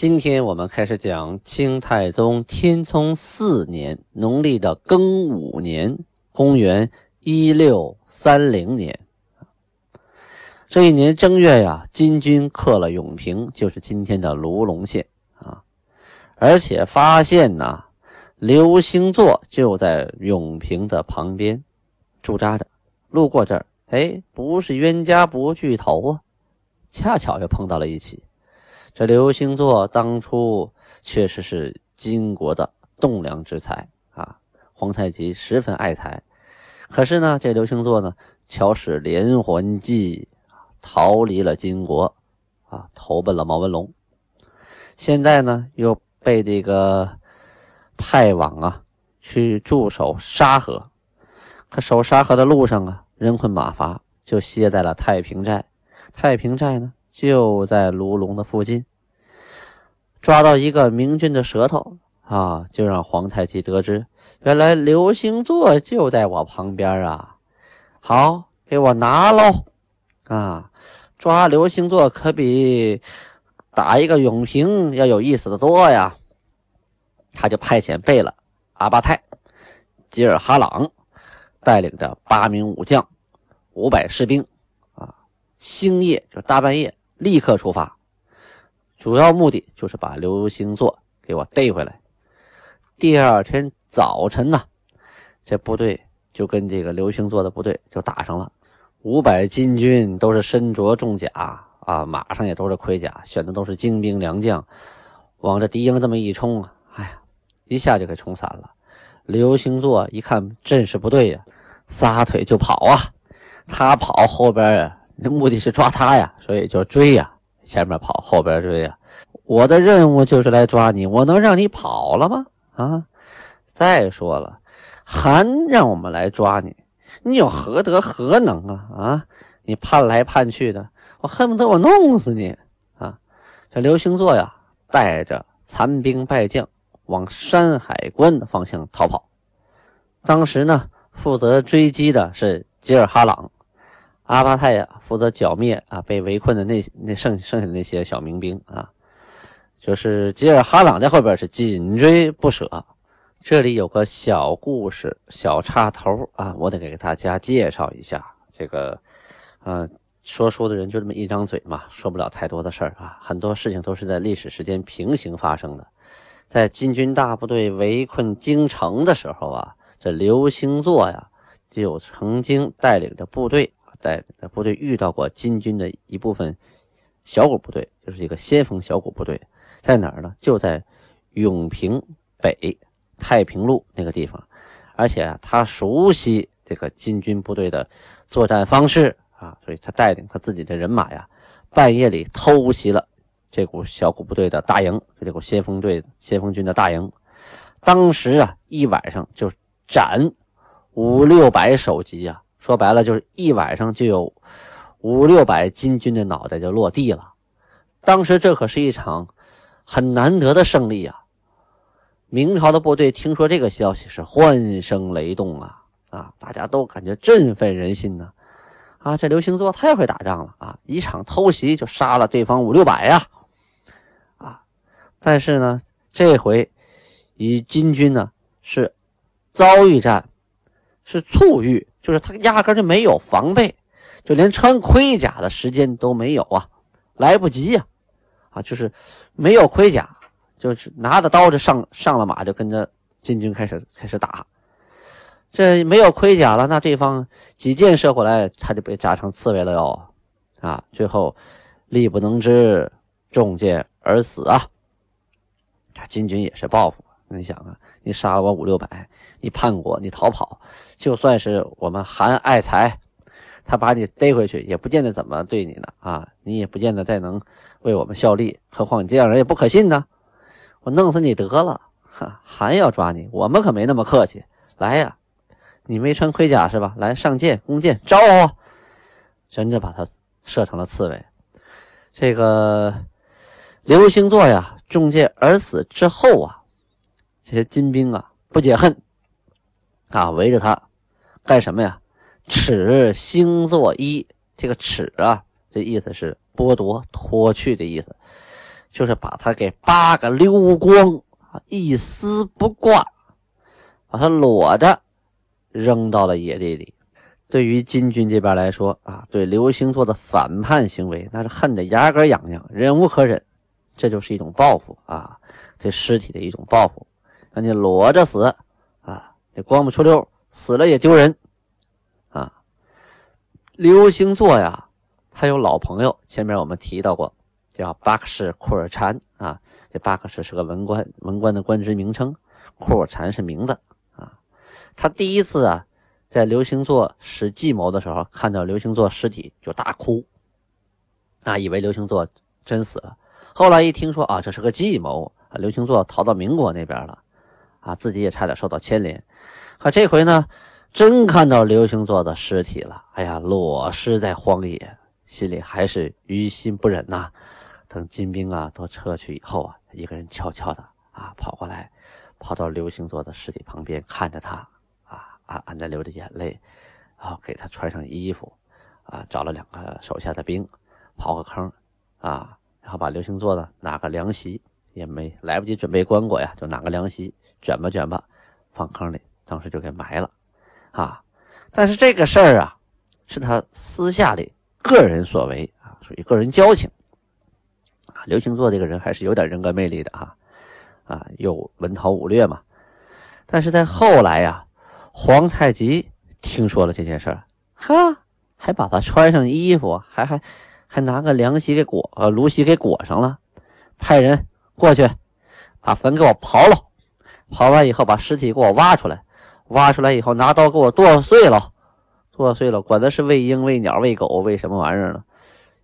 今天我们开始讲清太宗天聪四年农历的庚午年，公元一六三零年。这一年正月呀，金军克了永平，就是今天的卢龙县啊。而且发现呐，刘星座就在永平的旁边驻扎着。路过这儿，哎，不是冤家不聚头啊，恰巧又碰到了一起。这刘星座当初确实是金国的栋梁之才啊，皇太极十分爱才。可是呢，这刘星座呢，巧使连环计，逃离了金国，啊，投奔了毛文龙。现在呢，又被这个派往啊，去驻守沙河。可守沙河的路上啊，人困马乏，就歇在了太平寨。太平寨呢？就在卢龙的附近，抓到一个明军的舌头啊，就让皇太极得知，原来刘星座就在我旁边啊！好，给我拿喽！啊，抓刘星座可比打一个永平要有意思的多呀！他就派遣贝勒阿巴泰、吉尔哈朗带领着八名武将、五百士兵啊，星夜就大半夜。立刻出发，主要目的就是把刘星座给我逮回来。第二天早晨呢，这部队就跟这个刘星座的部队就打上了。五百金军都是身着重甲啊，马上也都是盔甲，选的都是精兵良将，往这敌营这么一冲啊，哎呀，一下就给冲散了。刘星座一看阵势不对呀，撒腿就跑啊，他跑后边。这目的是抓他呀，所以就追呀，前面跑，后边追呀。我的任务就是来抓你，我能让你跑了吗？啊！再说了，还让我们来抓你，你有何德何能啊？啊！你盼来盼去的，我恨不得我弄死你啊！这刘星座呀，带着残兵败将往山海关的方向逃跑。当时呢，负责追击的是吉尔哈朗。阿巴泰呀，负责剿灭啊被围困的那那剩剩下的那些小民兵啊，就是吉尔哈朗在后边是紧追不舍。这里有个小故事、小插头啊，我得给大家介绍一下。这个，呃，说书的人就这么一张嘴嘛，说不了太多的事儿啊。很多事情都是在历史时间平行发生的。在金军大部队围困京城的时候啊，这刘星座呀就曾经带领着部队。在部队遇到过金军的一部分小股部队，就是一个先锋小股部队，在哪儿呢？就在永平北太平路那个地方，而且啊，他熟悉这个金军部队的作战方式啊，所以他带领他自己的人马呀，半夜里偷袭了这股小股部队的大营，这股先锋队先锋军的大营。当时啊，一晚上就斩五六百首级呀。说白了就是一晚上就有五六百金军的脑袋就落地了。当时这可是一场很难得的胜利啊！明朝的部队听说这个消息是欢声雷动啊啊！大家都感觉振奋人心呢啊！这刘星座太会打仗了啊！一场偷袭就杀了对方五六百呀啊！但是呢，这回与金军呢是遭遇战，是猝遇。就是他压根就没有防备，就连穿盔甲的时间都没有啊，来不及呀，啊，就是没有盔甲，就是拿着刀就上上了马，就跟着金军开始开始打。这没有盔甲了，那对方几箭射过来，他就被扎成刺猬了哟，啊，最后力不能支，中箭而死啊。这金军也是报复，你想啊，你杀了我五六百。你叛国，你逃跑，就算是我们韩爱才，他把你逮回去，也不见得怎么对你呢啊，你也不见得再能为我们效力。何况你这样人也不可信呢，我弄死你得了，哈，还要抓你，我们可没那么客气。来呀，你没穿盔甲是吧？来上箭，弓箭，招呼！真的把他射成了刺猬。这个刘星座呀，中箭而死之后啊，这些金兵啊不解恨啊，围着他干什么呀？尺星座一，这个尺啊，这意思是剥夺、脱去的意思，就是把他给扒个溜光啊，一丝不挂，把他裸着扔到了野地里。对于金军这边来说啊，对刘星座的反叛行为，那是恨得牙根痒痒，忍无可忍。这就是一种报复啊，对尸体的一种报复，让你裸着死，光不出溜，死了也丢人啊。刘星座呀，他有老朋友，前面我们提到过，叫巴克什库尔禅啊。这巴克什是个文官，文官的官职名称，库尔禅是名字啊。他第一次啊，在刘星座使计谋的时候，看到刘星座尸体就大哭啊，以为刘星座真死了。后来一听说啊，这是个计谋，刘星座逃到民国那边了啊，自己也差点受到牵连。可这回呢？真看到刘星座的尸体了，哎呀，裸尸在荒野，心里还是于心不忍呐。等金兵啊都撤去以后啊，一个人悄悄的啊跑过来，跑到刘星座的尸体旁边，看着他啊暗，暗的流着眼泪，然后给他穿上衣服，啊，找了两个手下的兵，刨个坑，啊，然后把刘星座的拿个凉席，也没来不及准备棺椁呀，就拿个凉席卷吧卷吧，放坑里，当时就给埋了。啊，但是这个事儿啊，是他私下里个人所为啊，属于个人交情啊。刘星座这个人还是有点人格魅力的哈，啊，又文韬武略嘛。但是在后来呀，皇太极听说了这件事儿，哈，还把他穿上衣服，还还还拿个凉席给裹呃芦席给裹上了，派人过去把坟给我刨了，刨完以后把尸体给我挖出来。挖出来以后，拿刀给我剁碎了，剁碎了，管他是喂鹰、喂鸟、喂狗、喂什么玩意儿呢？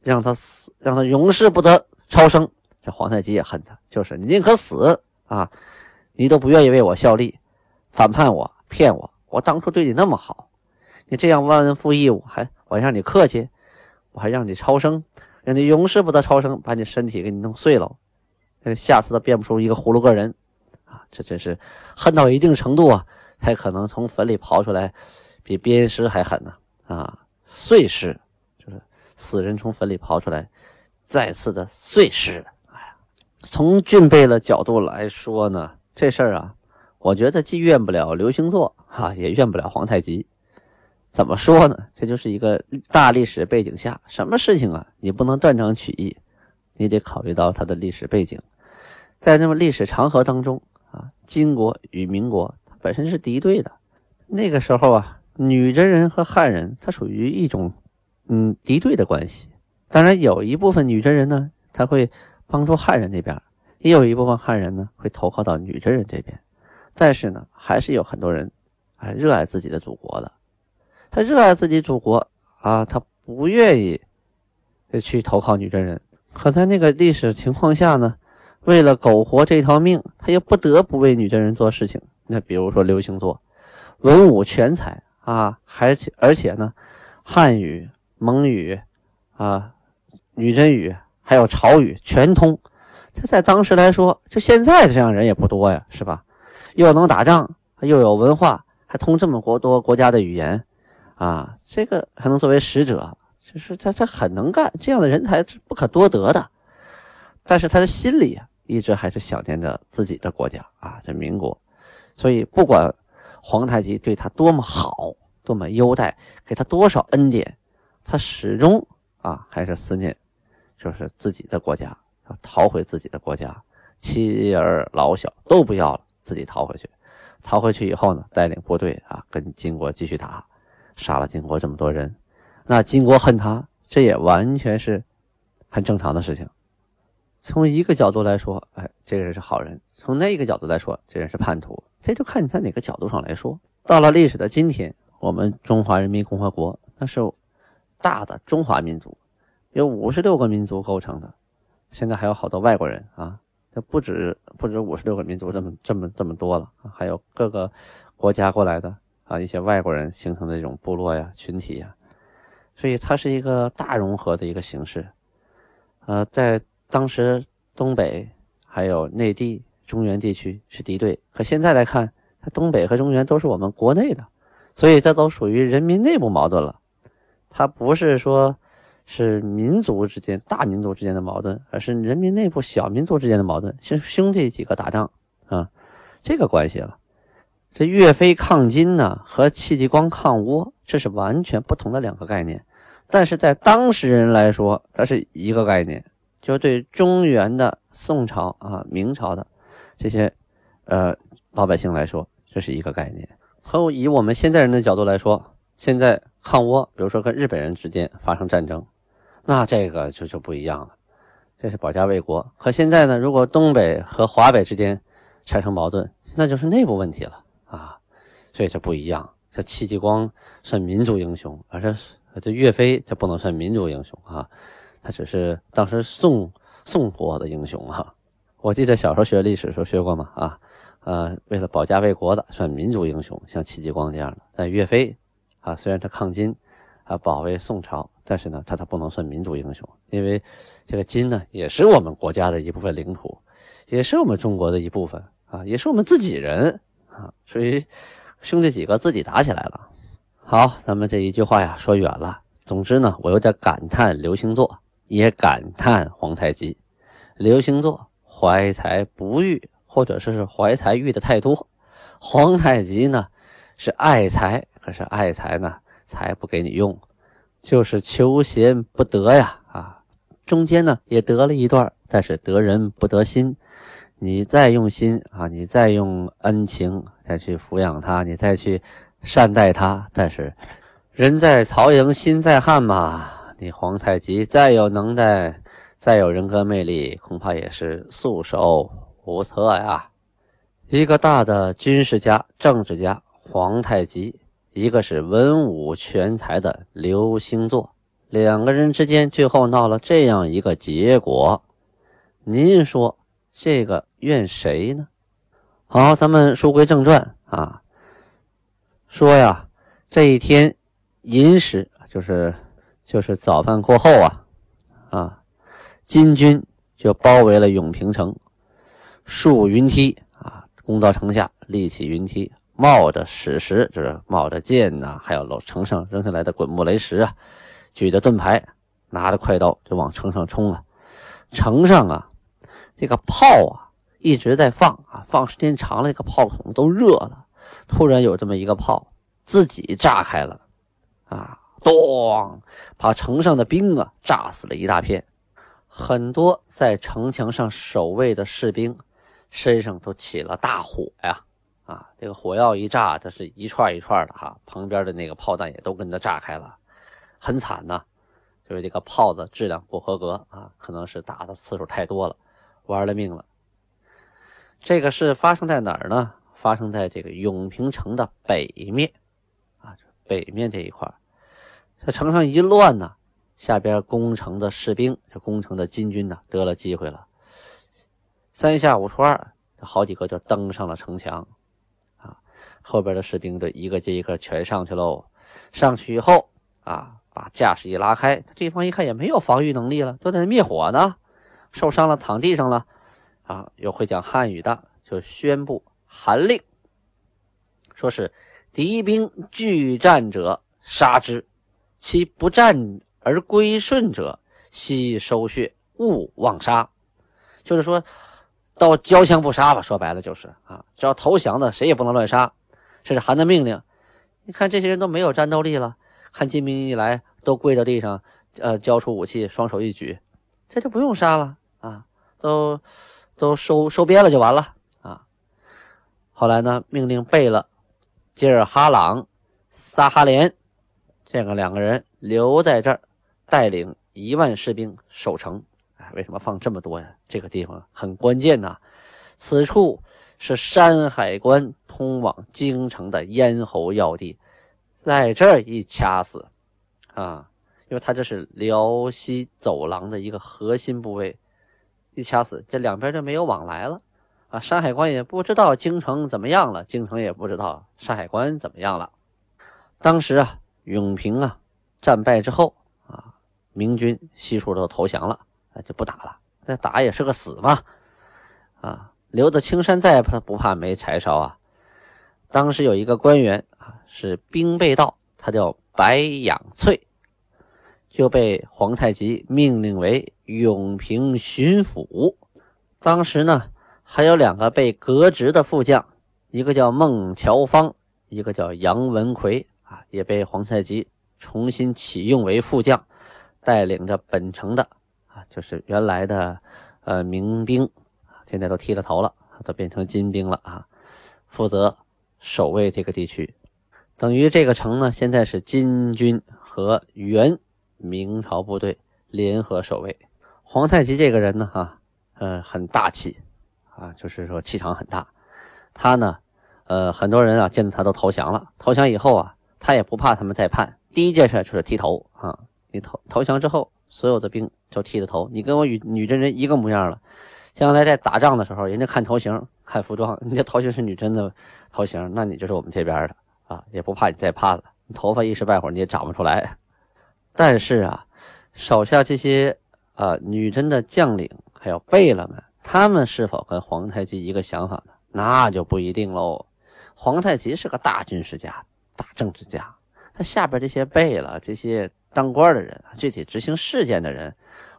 让他死，让他永世不得超生。这皇太极也恨他，就是你宁可死啊，你都不愿意为我效力，反叛我，骗我。我当初对你那么好，你这样忘恩负义，我还我还让你客气，我还让你超生，让你永世不得超生，把你身体给你弄碎了，下次都变不出一个葫芦个人！这真是恨到一定程度啊！才可能从坟里刨出来，比鞭尸还狠呢！啊，碎尸就是死人从坟里刨出来，再次的碎尸。哎呀，从俊贝的角度来说呢，这事儿啊，我觉得既怨不了刘星座，哈，也怨不了皇太极。怎么说呢？这就是一个大历史背景下，什么事情啊，你不能断章取义，你得考虑到它的历史背景。在那么历史长河当中啊，金国与民国。它本身是敌对的，那个时候啊，女真人和汉人它属于一种嗯敌对的关系。当然，有一部分女真人呢，他会帮助汉人那边，也有一部分汉人呢会投靠到女真人这边。但是呢，还是有很多人还热爱自己的祖国的，他热爱自己祖国啊，他不愿意去投靠女真人。可在那个历史情况下呢，为了苟活这条命，他又不得不为女真人做事情。那比如说刘星座，文武全才啊，而且而且呢，汉语、蒙语啊、女真语还有朝语全通。这在当时来说，就现在这样人也不多呀，是吧？又能打仗，又有文化，还通这么国多国家的语言啊，这个还能作为使者，就是他他很能干，这样的人才是不可多得的。但是他的心里啊，一直还是想念着自己的国家啊，这民国。所以，不管皇太极对他多么好，多么优待，给他多少恩典，他始终啊还是思念，就是自己的国家，要逃回自己的国家，妻儿老小都不要了，自己逃回去。逃回去以后呢，带领部队啊跟金国继续打，杀了金国这么多人，那金国恨他，这也完全是很正常的事情。从一个角度来说，哎，这个人是好人；从那一个角度来说，这人是叛徒。这就看你在哪个角度上来说。到了历史的今天，我们中华人民共和国那是大的中华民族，有五十六个民族构成的。现在还有好多外国人啊，这不止不止五十六个民族这么这么这么多了，还有各个国家过来的啊，一些外国人形成的这种部落呀、群体呀，所以它是一个大融合的一个形式。呃，在当时东北还有内地、中原地区是敌对，可现在来看，它东北和中原都是我们国内的，所以这都属于人民内部矛盾了。它不是说是民族之间、大民族之间的矛盾，而是人民内部小民族之间的矛盾，兄兄弟几个打仗啊，这个关系了。这岳飞抗金呢，和戚继光抗倭，这是完全不同的两个概念。但是在当事人来说，它是一个概念，就对中原的宋朝啊、明朝的这些呃老百姓来说，这是一个概念。和以我们现在人的角度来说，现在抗倭，比如说跟日本人之间发生战争，那这个就就不一样了，这是保家卫国。可现在呢，如果东北和华北之间产生矛盾，那就是内部问题了啊，所以这不一样。这戚继光算民族英雄，而这。这岳飞这不能算民族英雄啊，他只是当时宋宋国的英雄哈。我记得小时候学历史时候学过嘛啊，呃，为了保家卫国的算民族英雄，像戚继光这样的。但岳飞啊，虽然他抗金啊，保卫宋朝，但是呢，他他不能算民族英雄，因为这个金呢，也是我们国家的一部分领土，也是我们中国的一部分啊，也是我们自己人啊，所以兄弟几个自己打起来了。好，咱们这一句话呀说远了。总之呢，我有点感叹刘星座，也感叹皇太极。刘星座怀才不遇，或者说是怀才遇的太多；皇太极呢是爱才，可是爱才呢才不给你用，就是求贤不得呀啊！中间呢也得了一段，但是得人不得心。你再用心啊，你再用恩情再去抚养他，你再去。善待他，但是人在曹营心在汉嘛。你皇太极再有能耐，再有人格魅力，恐怕也是束手无策呀。一个大的军事家、政治家皇太极，一个是文武全才的刘星座，两个人之间最后闹了这样一个结果，您说这个怨谁呢？好，咱们书归正传啊。说呀，这一天寅时，就是就是早饭过后啊，啊，金军就包围了永平城，竖云梯啊，攻到城下，立起云梯，冒着矢石，就是冒着箭呐，还有楼城上扔下来的滚木雷石啊，举着盾牌，拿着快刀就往城上冲啊。城上啊，这个炮啊一直在放啊，放时间长了，这个炮筒都热了。突然有这么一个炮自己炸开了，啊，咚，把城上的兵啊炸死了一大片，很多在城墙上守卫的士兵身上都起了大火呀，啊，这个火药一炸，这是一串一串的哈，旁边的那个炮弹也都跟着炸开了，很惨呐，就是这个炮子质量不合格啊，可能是打的次数太多了，玩了命了。这个事发生在哪儿呢？发生在这个永平城的北面，啊，北面这一块这城上一乱呢，下边攻城的士兵，这攻城的金军呢，得了机会了。三下五除二，好几个就登上了城墙，啊，后边的士兵就一个接一个全上去喽。上去以后，啊，把架势一拉开，对方一看也没有防御能力了，都在那灭火呢，受伤了躺地上了，啊，有会讲汉语的就宣布。韩令说是敌兵拒战者杀之，其不战而归顺者悉收血，勿妄杀。就是说到交枪不杀吧，说白了就是啊，只要投降的谁也不能乱杀。这是韩的命令。你看这些人都没有战斗力了，看金兵一来都跪到地上，呃，交出武器，双手一举，这就不用杀了啊，都都收收编了就完了啊。后来呢，命令贝勒吉尔哈朗、撒哈连这个两个人留在这儿，带领一万士兵守城。哎，为什么放这么多呀？这个地方很关键呐。此处是山海关通往京城的咽喉要地，在这儿一掐死，啊，因为他这是辽西走廊的一个核心部位，一掐死，这两边就没有往来了啊！山海关也不知道京城怎么样了，京城也不知道山海关怎么样了。当时啊，永平啊战败之后啊，明军悉数都投降了，啊就不打了。那打也是个死嘛，啊，留得青山在，他不怕没柴烧啊。当时有一个官员啊，是兵备道，他叫白养翠，就被皇太极命令为永平巡抚。当时呢，还有两个被革职的副将，一个叫孟乔芳，一个叫杨文奎啊，也被皇太极重新启用为副将，带领着本城的。啊，就是原来的，呃，民兵，现在都剃了头了，都变成金兵了啊，负责守卫这个地区，等于这个城呢，现在是金军和原明朝部队联合守卫。皇太极这个人呢，哈，呃，很大气，啊，就是说气场很大。他呢，呃，很多人啊见到他都投降了。投降以后啊，他也不怕他们再叛，第一件事就是剃头啊。你投投降之后。所有的兵就剃了头，你跟我女女真人一个模样了。将来在打仗的时候，人家看头型、看服装，你这头型是女真的头型，那你就是我们这边的啊，也不怕你再叛了。你头发一时半会儿你也长不出来。但是啊，手下这些啊女真的将领还有贝勒们，他们是否跟皇太极一个想法呢？那就不一定喽。皇太极是个大军事家、大政治家，他下边这些贝勒这些。当官的人，具体执行事件的人，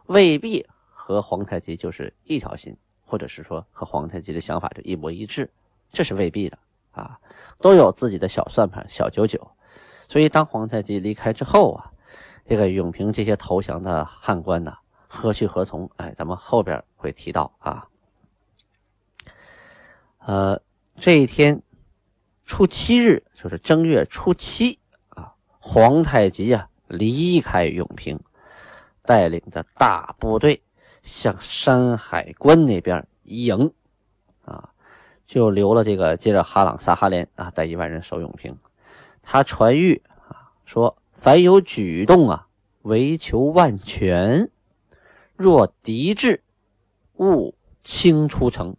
未必和皇太极就是一条心，或者是说和皇太极的想法就一模一致，这是未必的啊，都有自己的小算盘、小九九。所以当皇太极离开之后啊，这个永平这些投降的汉官呢，何去何从？哎，咱们后边会提到啊。呃，这一天初七日，就是正月初七啊，皇太极啊。离开永平，带领着大部队向山海关那边迎，啊，就留了这个接着哈朗萨哈连啊，带一万人守永平。他传谕啊，说凡有举动啊，唯求万全。若敌至，勿轻出城，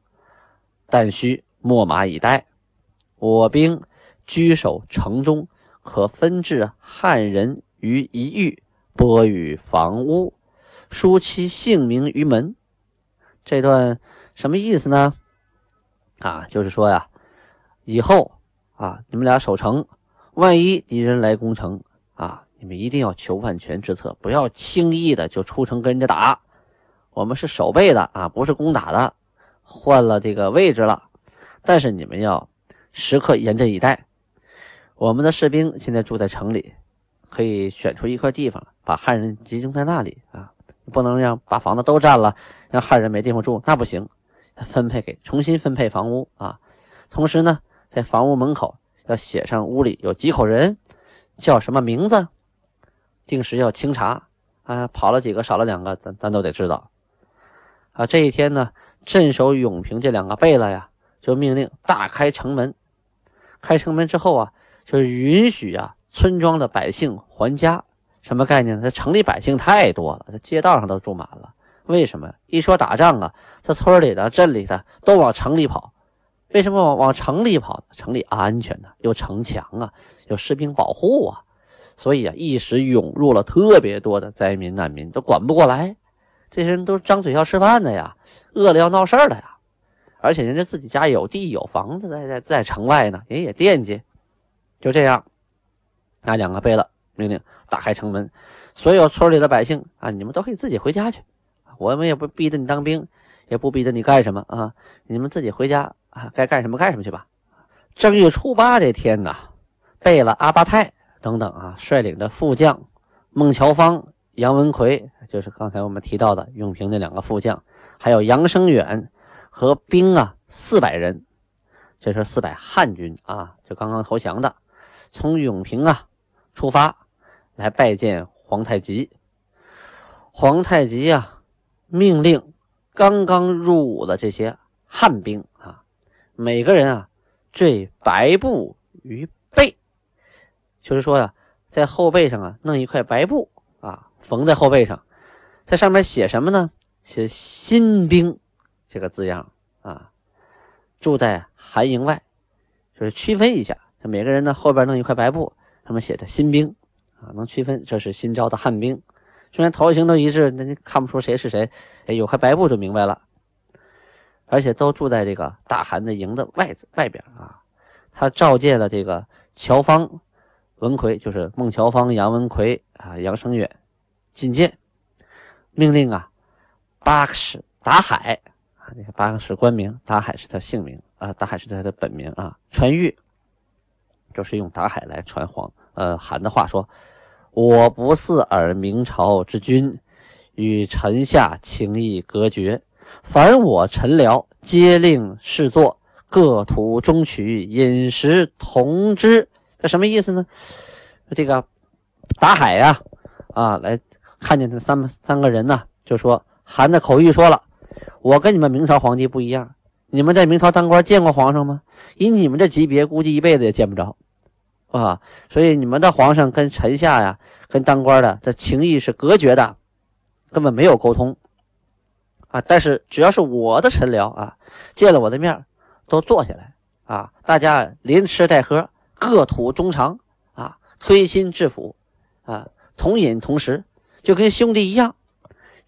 但需秣马以待。我兵居守城中，可分至汉人。于一隅拨与房屋，书其姓名于门。这段什么意思呢？啊，就是说呀，以后啊，你们俩守城，万一敌人来攻城啊，你们一定要求万全之策，不要轻易的就出城跟人家打。我们是守备的啊，不是攻打的，换了这个位置了，但是你们要时刻严阵以待。我们的士兵现在住在城里。可以选出一块地方，把汉人集中在那里啊！不能让把房子都占了，让汉人没地方住，那不行。分配给重新分配房屋啊！同时呢，在房屋门口要写上屋里有几口人，叫什么名字，定时要清查啊！跑了几个，少了两个，咱咱都得知道啊！这一天呢，镇守永平这两个贝勒呀，就命令大开城门。开城门之后啊，就允许啊。村庄的百姓还家，什么概念呢？这城里百姓太多了，这街道上都住满了。为什么？一说打仗啊，这村里的、镇里的都往城里跑。为什么往往城里跑？城里安全呢，有城墙啊，有士兵保护啊。所以啊，一时涌入了特别多的灾民难民，都管不过来。这些人都张嘴要吃饭的呀，饿了要闹事儿的呀。而且人家自己家有地有房子在在在城外呢，人也惦记。就这样。那两个贝勒命令打开城门，所有村里的百姓啊，你们都可以自己回家去，我们也不逼着你当兵，也不逼着你干什么啊，你们自己回家啊，该干什么干什么去吧。正月初八这天呐，贝勒阿巴泰等等啊，率领着副将孟乔芳、杨文魁，就是刚才我们提到的永平那两个副将，还有杨生远和兵啊四百人，这是四百汉军啊，就刚刚投降的，从永平啊。出发来拜见皇太极。皇太极呀，命令刚刚入伍的这些汉兵啊，每个人啊缀白布于背，就是说呀，在后背上啊弄一块白布啊，缝在后背上，在上面写什么呢？写“新兵”这个字样啊。住在寒营外，就是区分一下，每个人呢后边弄一块白布，上面写着“新兵”啊，能区分这是新招的汉兵。虽然头型都一致，那你看不出谁是谁。哎，有块白布就明白了。而且都住在这个大汗的营的外外边啊。他召见了这个乔芳、文奎，就是孟乔芳、杨文奎啊、杨生远觐见，命令啊，巴克什达海啊，那个巴克什官名，达海是他姓名啊，达海是他的本名啊。传谕，就是用达海来传黄呃韩的话说。我不似尔明朝之君，与臣下情谊隔绝。凡我臣僚，皆令侍坐，各图中取，饮食同之。这什么意思呢？这个达海呀，啊，来看见这三三个人呢，就说韩的口谕说了，我跟你们明朝皇帝不一样，你们在明朝当官见过皇上吗？以你们这级别，估计一辈子也见不着。啊，所以你们的皇上跟臣下呀，跟当官的这情谊是隔绝的，根本没有沟通啊。但是只要是我的臣僚啊，见了我的面，都坐下来啊，大家连吃带喝，各吐衷肠啊，推心置腹啊，同饮同食，就跟兄弟一样。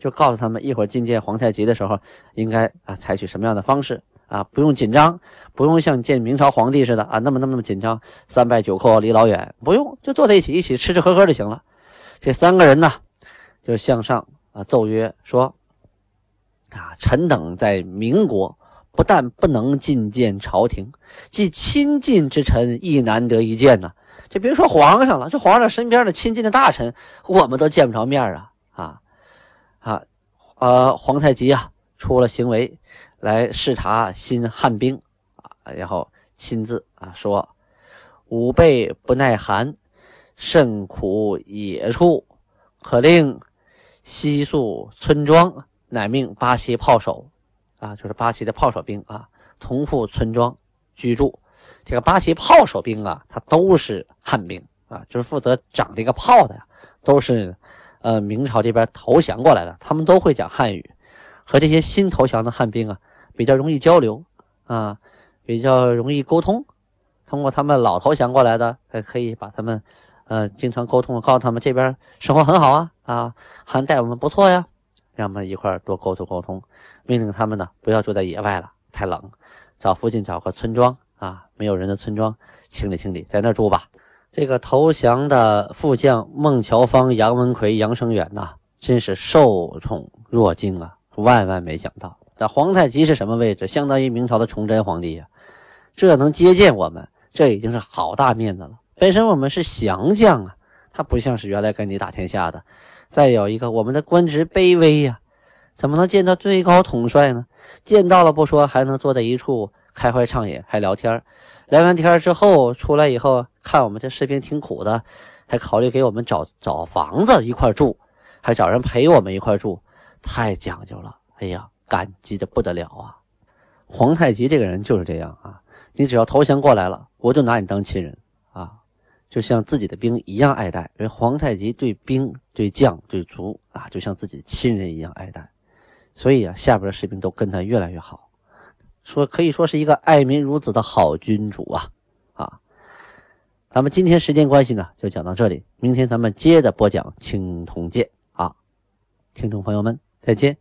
就告诉他们，一会儿觐见皇太极的时候，应该啊采取什么样的方式。啊，不用紧张，不用像见明朝皇帝似的啊，那么那么紧张，三拜九叩离老远，不用，就坐在一起，一起吃吃喝喝就行了。这三个人呢，就向上啊奏曰说：啊，臣等在民国，不但不能觐见朝廷，即亲近之臣亦难得一见呢。就别说皇上了，这皇上身边的亲近的大臣，我们都见不着面啊啊啊！呃，皇太极啊，出了行为。来视察新汉兵啊，然后亲自啊说：“吾辈不耐寒，甚苦野处，可令西宿村庄，乃命巴西炮手啊，就是巴西的炮手兵啊，同赴村庄居住。这个巴西炮手兵啊，他都是汉兵啊，就是负责长这个炮的呀，都是呃明朝这边投降过来的，他们都会讲汉语，和这些新投降的汉兵啊。”比较容易交流啊，比较容易沟通。通过他们老投降过来的，还可以把他们，呃，经常沟通，告诉他们这边生活很好啊啊，还待我们不错呀，让我们一块多沟通沟通。命令他们呢，不要住在野外了，太冷，找附近找个村庄啊，没有人的村庄，清理清理，在那住吧。这个投降的副将孟乔芳、杨文奎、杨生远呐，真是受宠若惊啊，万万没想到。那皇太极是什么位置？相当于明朝的崇祯皇帝呀，这能接见我们，这已经是好大面子了。本身我们是降将啊，他不像是原来跟你打天下的。再有一个，我们的官职卑微呀，怎么能见到最高统帅呢？见到了不说，还能坐在一处开怀畅饮，还聊天。聊完天之后出来以后，看我们这士兵挺苦的，还考虑给我们找找房子一块住，还找人陪我们一块住，太讲究了。哎呀！感激的不得了啊！皇太极这个人就是这样啊，你只要投降过来了，我就拿你当亲人啊，就像自己的兵一样爱戴。而皇太极对兵、对将、对卒啊，就像自己的亲人一样爱戴，所以啊，下边的士兵都跟他越来越好，说可以说是一个爱民如子的好君主啊！咱们今天时间关系呢，就讲到这里，明天咱们接着播讲青铜剑啊，听众朋友们再见。